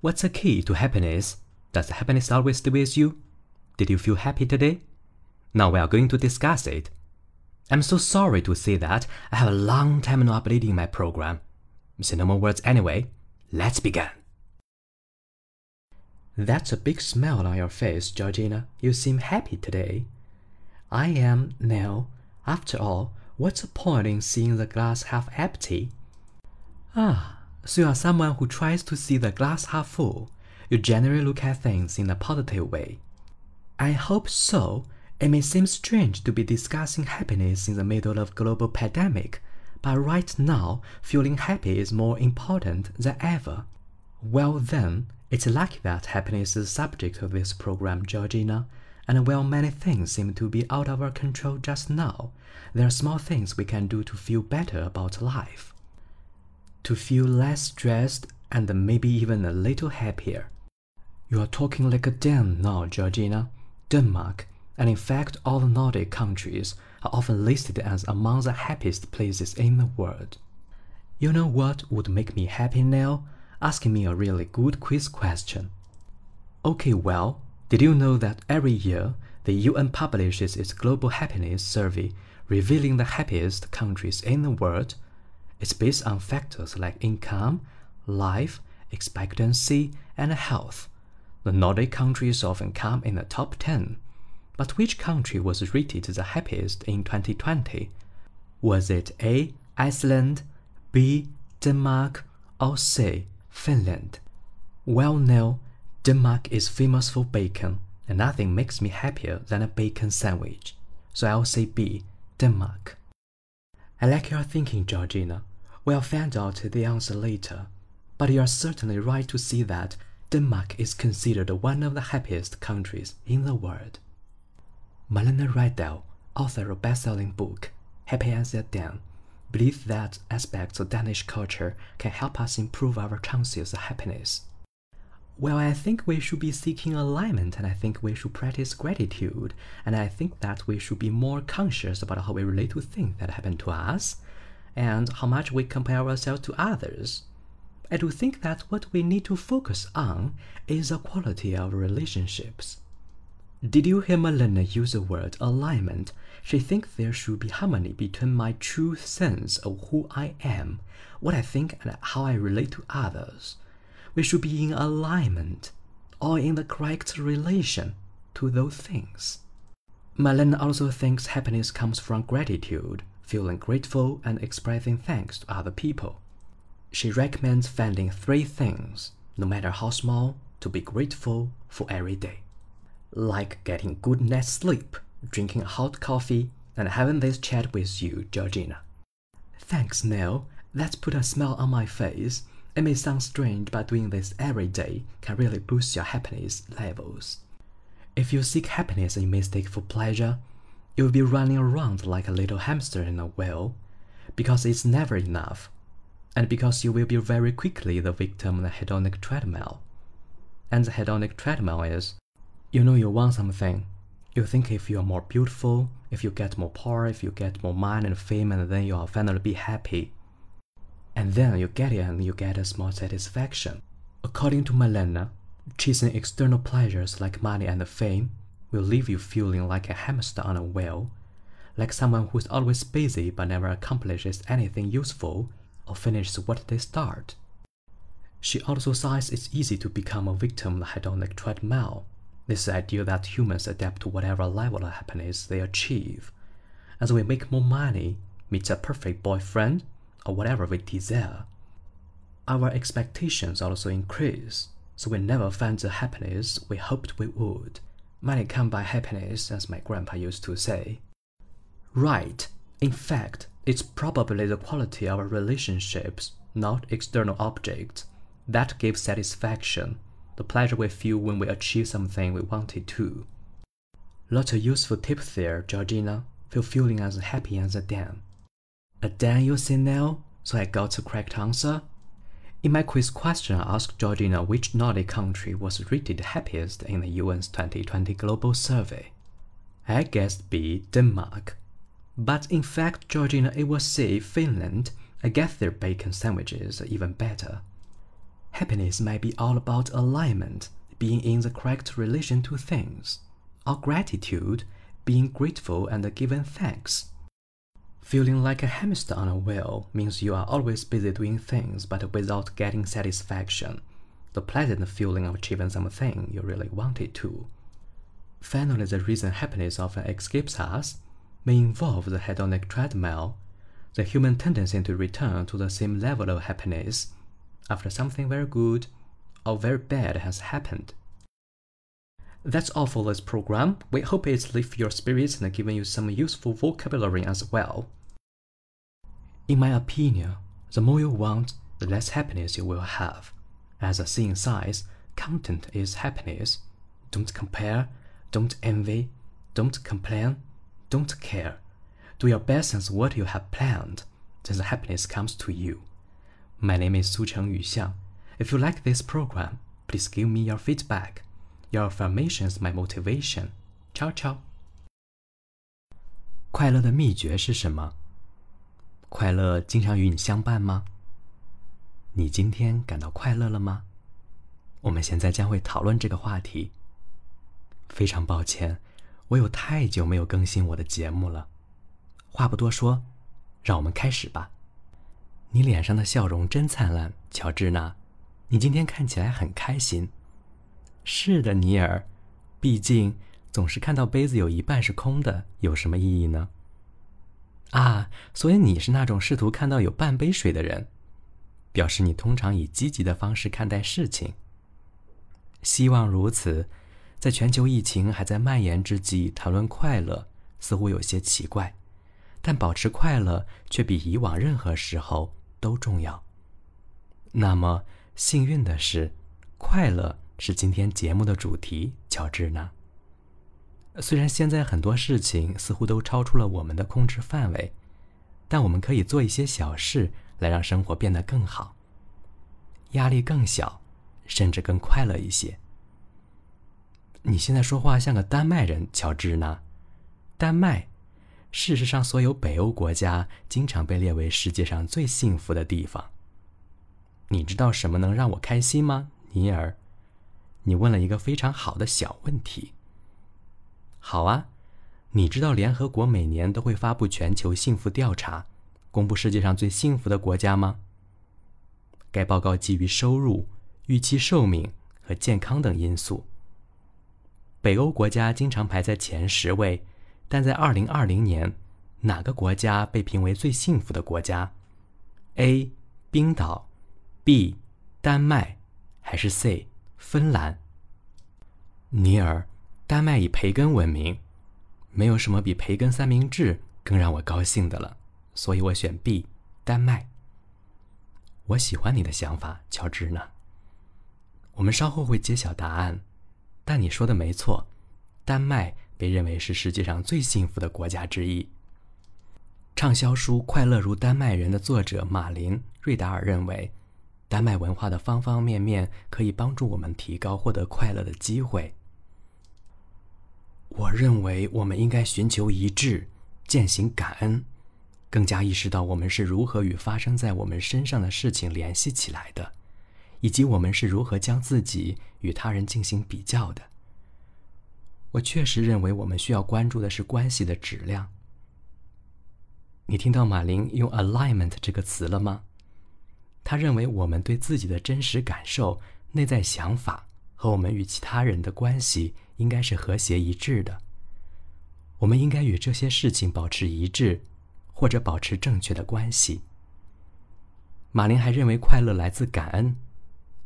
What's the key to happiness? Does happiness always stay with you? Did you feel happy today? Now we are going to discuss it. I'm so sorry to say that I have a long time not updating my program. Say no more words anyway. Let's begin. That's a big smile on your face, Georgina. You seem happy today. I am now. After all, what's the point in seeing the glass half empty? Ah, so you are someone who tries to see the glass half full. You generally look at things in a positive way. I hope so. It may seem strange to be discussing happiness in the middle of global pandemic, but right now, feeling happy is more important than ever. Well then, it's lucky that happiness is the subject of this program, Georgina. And while many things seem to be out of our control just now, there are small things we can do to feel better about life. To feel less stressed and maybe even a little happier. You are talking like a Dan now, Georgina. Denmark, and in fact all the Nordic countries, are often listed as among the happiest places in the world. You know what would make me happy now? Asking me a really good quiz question. Okay, well, did you know that every year the UN publishes its Global Happiness Survey revealing the happiest countries in the world? It's based on factors like income, life, expectancy, and health. The Nordic countries often come in the top 10. But which country was rated the happiest in 2020? Was it A. Iceland, B. Denmark, or C. Finland? Well, now, Denmark is famous for bacon, and nothing makes me happier than a bacon sandwich. So I'll say B. Denmark. I like your thinking, Georgina. We'll find out the answer later. But you are certainly right to see that Denmark is considered one of the happiest countries in the world. Malene Riedel, author of best-selling book Happy as a Dan, believes that aspects of Danish culture can help us improve our chances of happiness. Well, I think we should be seeking alignment, and I think we should practice gratitude, and I think that we should be more conscious about how we relate to things that happen to us, and how much we compare ourselves to others. I do think that what we need to focus on is the quality of relationships. Did you hear Malene use the word alignment? She thinks there should be harmony between my true sense of who I am, what I think, and how I relate to others. We should be in alignment, or in the correct relation to those things. Malene also thinks happiness comes from gratitude, feeling grateful and expressing thanks to other people. She recommends finding three things, no matter how small, to be grateful for every day like getting good night's sleep, drinking hot coffee, and having this chat with you, Georgina. Thanks, Neil. That's put a smile on my face. It may sound strange, but doing this every day can really boost your happiness levels. If you seek happiness and mistake for pleasure, you will be running around like a little hamster in a wheel, because it's never enough, and because you will be very quickly the victim of the hedonic treadmill. And the hedonic treadmill is you know you want something. You think if you are more beautiful, if you get more power, if you get more money and fame, and then you'll finally be happy. And then you get it and you get a small satisfaction. According to Malene, chasing external pleasures like money and fame will leave you feeling like a hamster on a wheel, like someone who's always busy but never accomplishes anything useful or finishes what they start. She also says it's easy to become a victim of the hedonic treadmill this idea that humans adapt to whatever level of happiness they achieve. As we make more money, meet a perfect boyfriend, or whatever we desire, our expectations also increase, so we never find the happiness we hoped we would. Money can buy happiness, as my grandpa used to say. Right. In fact, it's probably the quality of our relationships, not external objects, that gives satisfaction the pleasure we feel when we achieve something we wanted to. Lots of useful tips there, Georgina. Feel feeling as happy as a Dan. A Dan, you say now? So I got the correct answer? In my quiz question, I asked Georgina which Nordic country was rated happiest in the UN's 2020 Global Survey. I guessed B, Denmark. But in fact, Georgina, it was C, Finland. I guess their bacon sandwiches are even better. Happiness might be all about alignment, being in the correct relation to things, or gratitude, being grateful and giving thanks. Feeling like a hamster on a wheel means you are always busy doing things but without getting satisfaction, the pleasant feeling of achieving something you really wanted to. Finally, the reason happiness often escapes us may involve the hedonic treadmill, the human tendency to return to the same level of happiness after something very good or very bad has happened. That's all for this program. We hope it's lifted your spirits and given you some useful vocabulary as well. In my opinion, the more you want, the less happiness you will have. As a saying says, content is happiness. Don't compare, don't envy, don't complain, don't care. Do your best as what you have planned, then the happiness comes to you. My name is Su Cheng Yu If you like this program, please give me your feedback. Your formations, my motivation. Ciao ciao. 快乐的秘诀是什么？快乐经常与你相伴吗？你今天感到快乐了吗？我们现在将会讨论这个话题。非常抱歉，我有太久没有更新我的节目了。话不多说，让我们开始吧。你脸上的笑容真灿烂，乔治娜，你今天看起来很开心。是的，尼尔，毕竟总是看到杯子有一半是空的，有什么意义呢？啊，所以你是那种试图看到有半杯水的人，表示你通常以积极的方式看待事情。希望如此。在全球疫情还在蔓延之际，谈论快乐似乎有些奇怪，但保持快乐却比以往任何时候都重要。那么幸运的是，快乐是今天节目的主题，乔治呢？虽然现在很多事情似乎都超出了我们的控制范围，但我们可以做一些小事来让生活变得更好，压力更小，甚至更快乐一些。你现在说话像个丹麦人，乔治呢？丹麦，事实上，所有北欧国家经常被列为世界上最幸福的地方。你知道什么能让我开心吗，尼尔？你问了一个非常好的小问题。好啊，你知道联合国每年都会发布全球幸福调查，公布世界上最幸福的国家吗？该报告基于收入、预期寿命和健康等因素。北欧国家经常排在前十位，但在2020年，哪个国家被评为最幸福的国家？A. 冰岛，B. 丹麦，还是 C. 芬兰？尼尔。丹麦以培根闻名，没有什么比培根三明治更让我高兴的了，所以我选 B，丹麦。我喜欢你的想法，乔治呢？我们稍后会揭晓答案，但你说的没错，丹麦被认为是世界上最幸福的国家之一。畅销书《快乐如丹麦人》的作者马林·瑞达尔认为，丹麦文化的方方面面可以帮助我们提高获得快乐的机会。我认为我们应该寻求一致，践行感恩，更加意识到我们是如何与发生在我们身上的事情联系起来的，以及我们是如何将自己与他人进行比较的。我确实认为我们需要关注的是关系的质量。你听到马林用 “alignment” 这个词了吗？他认为我们对自己的真实感受、内在想法和我们与其他人的关系。应该是和谐一致的。我们应该与这些事情保持一致，或者保持正确的关系。马林还认为，快乐来自感恩，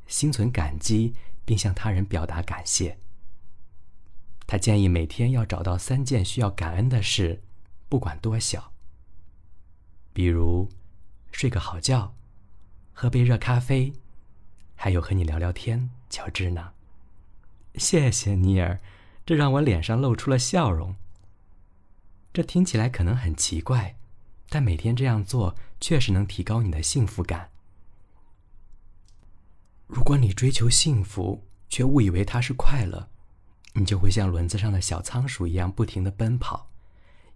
心存感激，并向他人表达感谢。他建议每天要找到三件需要感恩的事，不管多小。比如，睡个好觉，喝杯热咖啡，还有和你聊聊天，乔治呢？谢谢尼尔，这让我脸上露出了笑容。这听起来可能很奇怪，但每天这样做确实能提高你的幸福感。如果你追求幸福，却误以为它是快乐，你就会像轮子上的小仓鼠一样不停的奔跑，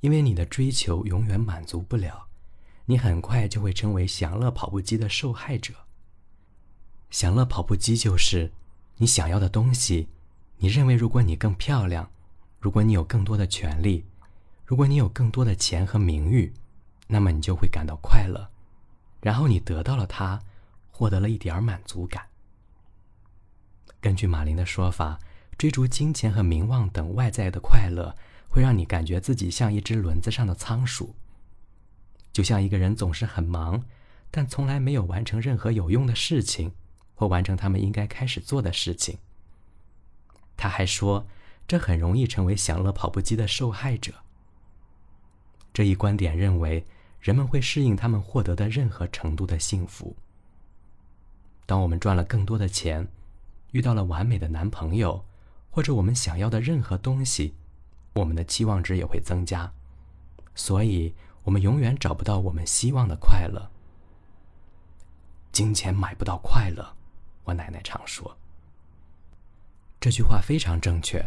因为你的追求永远满足不了，你很快就会成为享乐跑步机的受害者。享乐跑步机就是你想要的东西。你认为，如果你更漂亮，如果你有更多的权利，如果你有更多的钱和名誉，那么你就会感到快乐。然后你得到了它，获得了一点满足感。根据马林的说法，追逐金钱和名望等外在的快乐，会让你感觉自己像一只轮子上的仓鼠，就像一个人总是很忙，但从来没有完成任何有用的事情，或完成他们应该开始做的事情。他还说，这很容易成为享乐跑步机的受害者。这一观点认为，人们会适应他们获得的任何程度的幸福。当我们赚了更多的钱，遇到了完美的男朋友，或者我们想要的任何东西，我们的期望值也会增加。所以，我们永远找不到我们希望的快乐。金钱买不到快乐，我奶奶常说。这句话非常正确。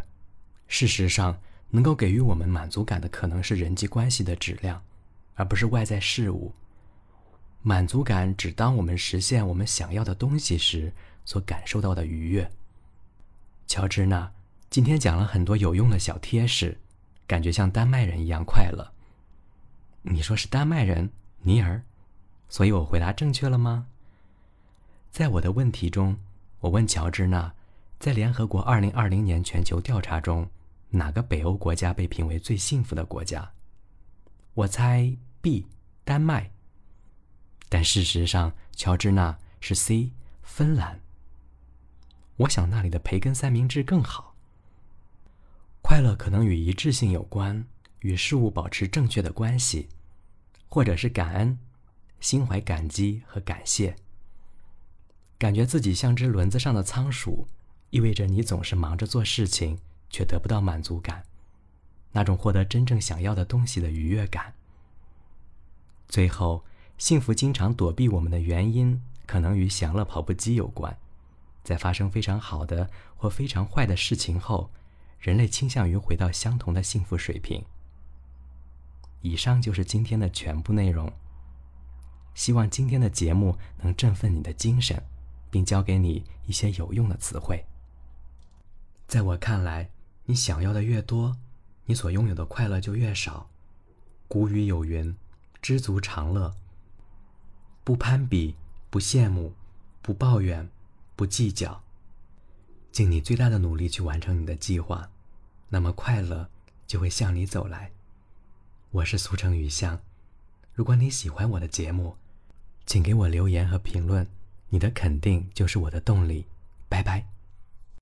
事实上，能够给予我们满足感的可能是人际关系的质量，而不是外在事物。满足感只当我们实现我们想要的东西时所感受到的愉悦。乔治娜今天讲了很多有用的小贴士，感觉像丹麦人一样快乐。你说是丹麦人尼尔，所以我回答正确了吗？在我的问题中，我问乔治娜。在联合国二零二零年全球调查中，哪个北欧国家被评为最幸福的国家？我猜 B，丹麦。但事实上，乔治娜是 C，芬兰。我想那里的培根三明治更好。快乐可能与一致性有关，与事物保持正确的关系，或者是感恩，心怀感激和感谢。感觉自己像只轮子上的仓鼠。意味着你总是忙着做事情，却得不到满足感，那种获得真正想要的东西的愉悦感。最后，幸福经常躲避我们的原因，可能与享乐跑步机有关。在发生非常好的或非常坏的事情后，人类倾向于回到相同的幸福水平。以上就是今天的全部内容。希望今天的节目能振奋你的精神，并教给你一些有用的词汇。在我看来，你想要的越多，你所拥有的快乐就越少。古语有云：“知足常乐。”不攀比，不羡慕，不抱怨，不计较，尽你最大的努力去完成你的计划，那么快乐就会向你走来。我是苏城雨香，如果你喜欢我的节目，请给我留言和评论，你的肯定就是我的动力。拜拜。